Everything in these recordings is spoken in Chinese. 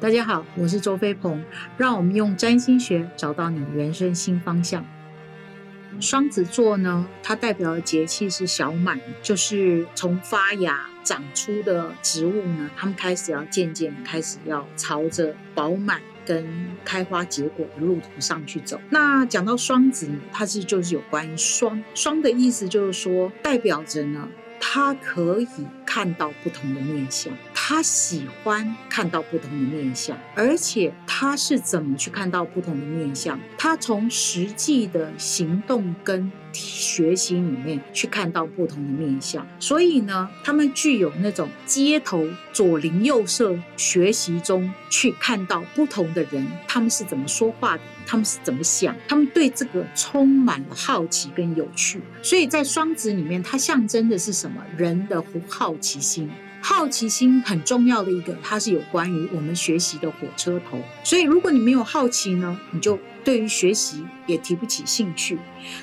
大家好，我是周飞鹏，让我们用占星学找到你人生新方向。双子座呢，它代表的节气是小满，就是从发芽长出的植物呢，它们开始要渐渐开始要朝着饱满跟开花结果的路途上去走。那讲到双子呢，它是就是有关于双双的意思，就是说代表着呢，它可以看到不同的面相。他喜欢看到不同的面相，而且他是怎么去看到不同的面相？他从实际的行动跟学习里面去看到不同的面相。所以呢，他们具有那种街头左邻右舍学习中去看到不同的人，他们是怎么说话的，他们是怎么想，他们对这个充满了好奇跟有趣。所以在双子里面，它象征的是什么？人的好奇心。好奇心很重要的一个，它是有关于我们学习的火车头。所以，如果你没有好奇呢，你就对于学习也提不起兴趣。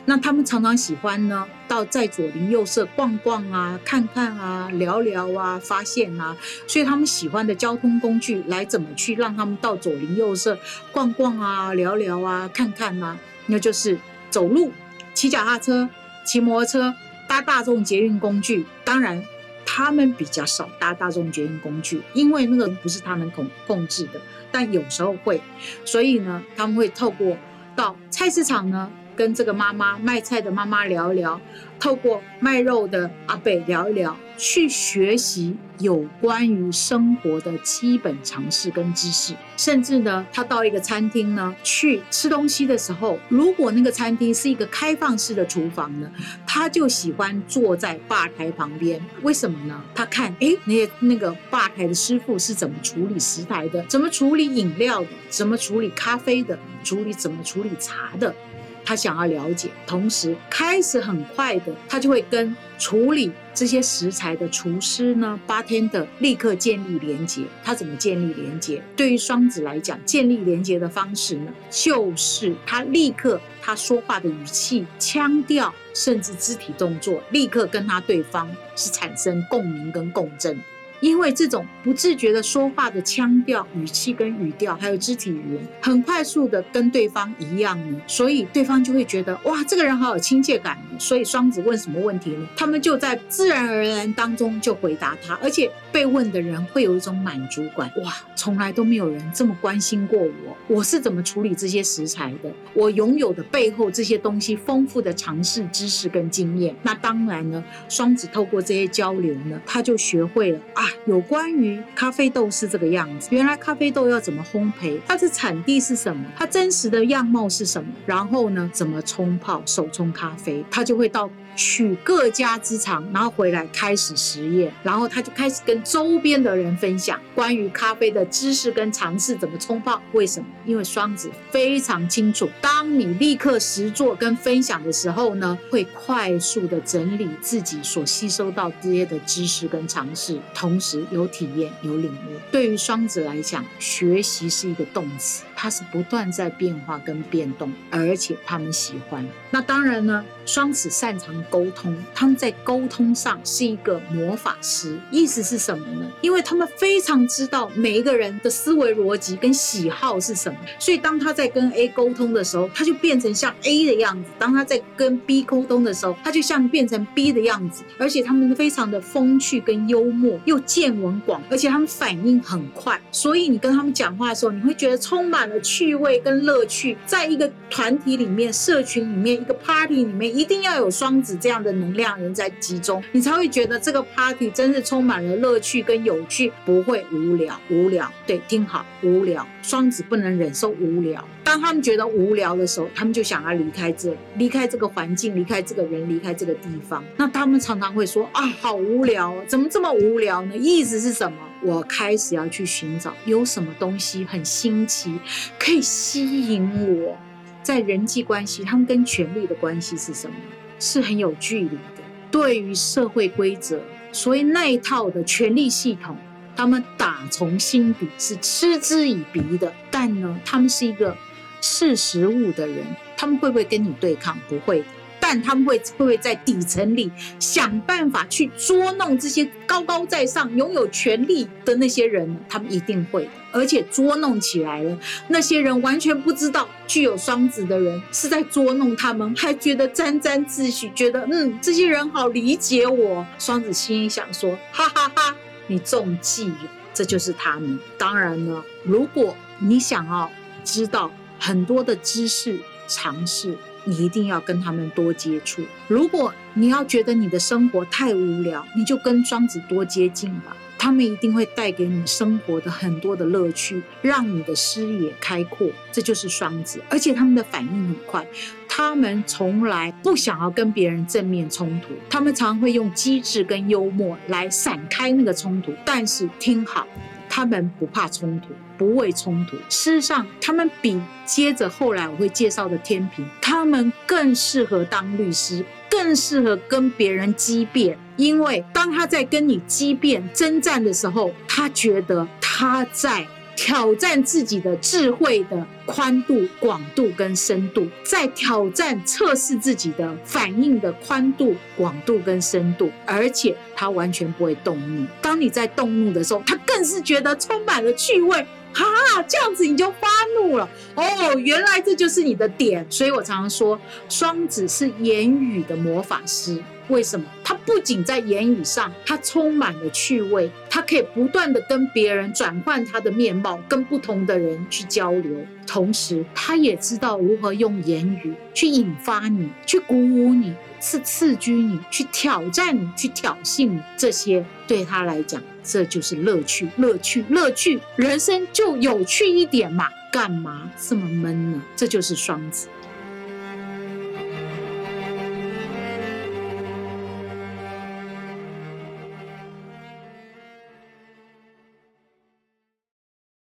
那他们常常喜欢呢，到在左邻右舍逛逛啊、看看啊、聊聊啊、发现啊。所以，他们喜欢的交通工具来怎么去让他们到左邻右舍逛逛啊、聊聊啊、看看啊？那就是走路、骑脚踏车、骑摩托车、搭大众捷运工具。当然。他们比较少搭大众捷运工具，因为那个不是他们控控制的。但有时候会，所以呢，他们会透过到菜市场呢。跟这个妈妈卖菜的妈妈聊一聊，透过卖肉的阿北聊一聊，去学习有关于生活的基本常识跟知识。甚至呢，他到一个餐厅呢去吃东西的时候，如果那个餐厅是一个开放式的厨房呢，他就喜欢坐在吧台旁边。为什么呢？他看哎，那些那个吧台的师傅是怎么处理食材的，怎么处理饮料的，怎么处理咖啡的，处理怎么处理茶的。他想要了解，同时开始很快的，他就会跟处理这些食材的厨师呢，八天的立刻建立连接。他怎么建立连接？对于双子来讲，建立连接的方式呢，就是他立刻他说话的语气、腔调，甚至肢体动作，立刻跟他对方是产生共鸣跟共振。因为这种不自觉的说话的腔调、语气跟语调，还有肢体语言，很快速的跟对方一样呢，所以对方就会觉得哇，这个人好有亲切感。所以双子问什么问题呢？他们就在自然而然当中就回答他，而且被问的人会有一种满足感。哇，从来都没有人这么关心过我，我是怎么处理这些食材的？我拥有的背后这些东西丰富的尝试、知识跟经验。那当然呢，双子透过这些交流呢，他就学会了啊。有关于咖啡豆是这个样子，原来咖啡豆要怎么烘焙，它的产地是什么，它真实的样貌是什么，然后呢，怎么冲泡手冲咖啡，他就会到。取各家之长，然后回来开始实验，然后他就开始跟周边的人分享关于咖啡的知识跟尝试怎么冲泡。为什么？因为双子非常清楚，当你立刻实做跟分享的时候呢，会快速的整理自己所吸收到这些的知识跟尝试，同时有体验有领悟。对于双子来讲，学习是一个动词，它是不断在变化跟变动，而且他们喜欢。那当然呢，双子擅长。沟通，他们在沟通上是一个魔法师。意思是什么呢？因为他们非常知道每一个人的思维逻辑跟喜好是什么，所以当他在跟 A 沟通的时候，他就变成像 A 的样子；当他在跟 B 沟通的时候，他就像变成 B 的样子。而且他们非常的风趣跟幽默，又见闻广，而且他们反应很快。所以你跟他们讲话的时候，你会觉得充满了趣味跟乐趣。在一个团体里面、社群里面、一个 party 里面，一定要有双子。这样的能量人在集中，你才会觉得这个 party 真是充满了乐趣跟有趣，不会无聊。无聊，对，听好，无聊。双子不能忍受无聊，当他们觉得无聊的时候，他们就想要离开这，离开这个环境，离开这个人，离开这个地方。那他们常常会说啊，好无聊，怎么这么无聊呢？意思是什么？我开始要去寻找有什么东西很新奇，可以吸引我。在人际关系，他们跟权力的关系是什么？是很有距离的。对于社会规则，所以那一套的权力系统，他们打从心底是嗤之以鼻的。但呢，他们是一个识时务的人，他们会不会跟你对抗？不会。但他们会会不会在底层里想办法去捉弄这些高高在上、拥有权力的那些人？他们一定会，而且捉弄起来了，那些人完全不知道具有双子的人是在捉弄他们，还觉得沾沾自喜，觉得嗯，这些人好理解我。双子心想说：哈哈哈，你中计了，这就是他们。当然呢，如果你想要知道很多的知识常识。你一定要跟他们多接触。如果你要觉得你的生活太无聊，你就跟双子多接近吧。他们一定会带给你生活的很多的乐趣，让你的视野开阔。这就是双子，而且他们的反应很快。他们从来不想要跟别人正面冲突，他们常会用机智跟幽默来闪开那个冲突。但是听好。他们不怕冲突，不畏冲突。事实上，他们比接着后来我会介绍的天平，他们更适合当律师，更适合跟别人激辩。因为当他在跟你激辩、征战的时候，他觉得他在。挑战自己的智慧的宽度、广度跟深度，在挑战测试自己的反应的宽度、广度跟深度，而且他完全不会动怒。当你在动怒的时候，他更是觉得充满了趣味。哈，这样子你就发怒了哦，原来这就是你的点。所以我常常说，双子是言语的魔法师。为什么？他不仅在言语上，他充满了趣味，他可以不断的跟别人转换他的面貌，跟不同的人去交流。同时，他也知道如何用言语去引发你，去鼓舞你，是刺激你，去挑战你，去挑衅你。这些对他来讲，这就是乐趣，乐趣，乐趣。人生就有趣一点嘛，干嘛这么闷呢？这就是双子。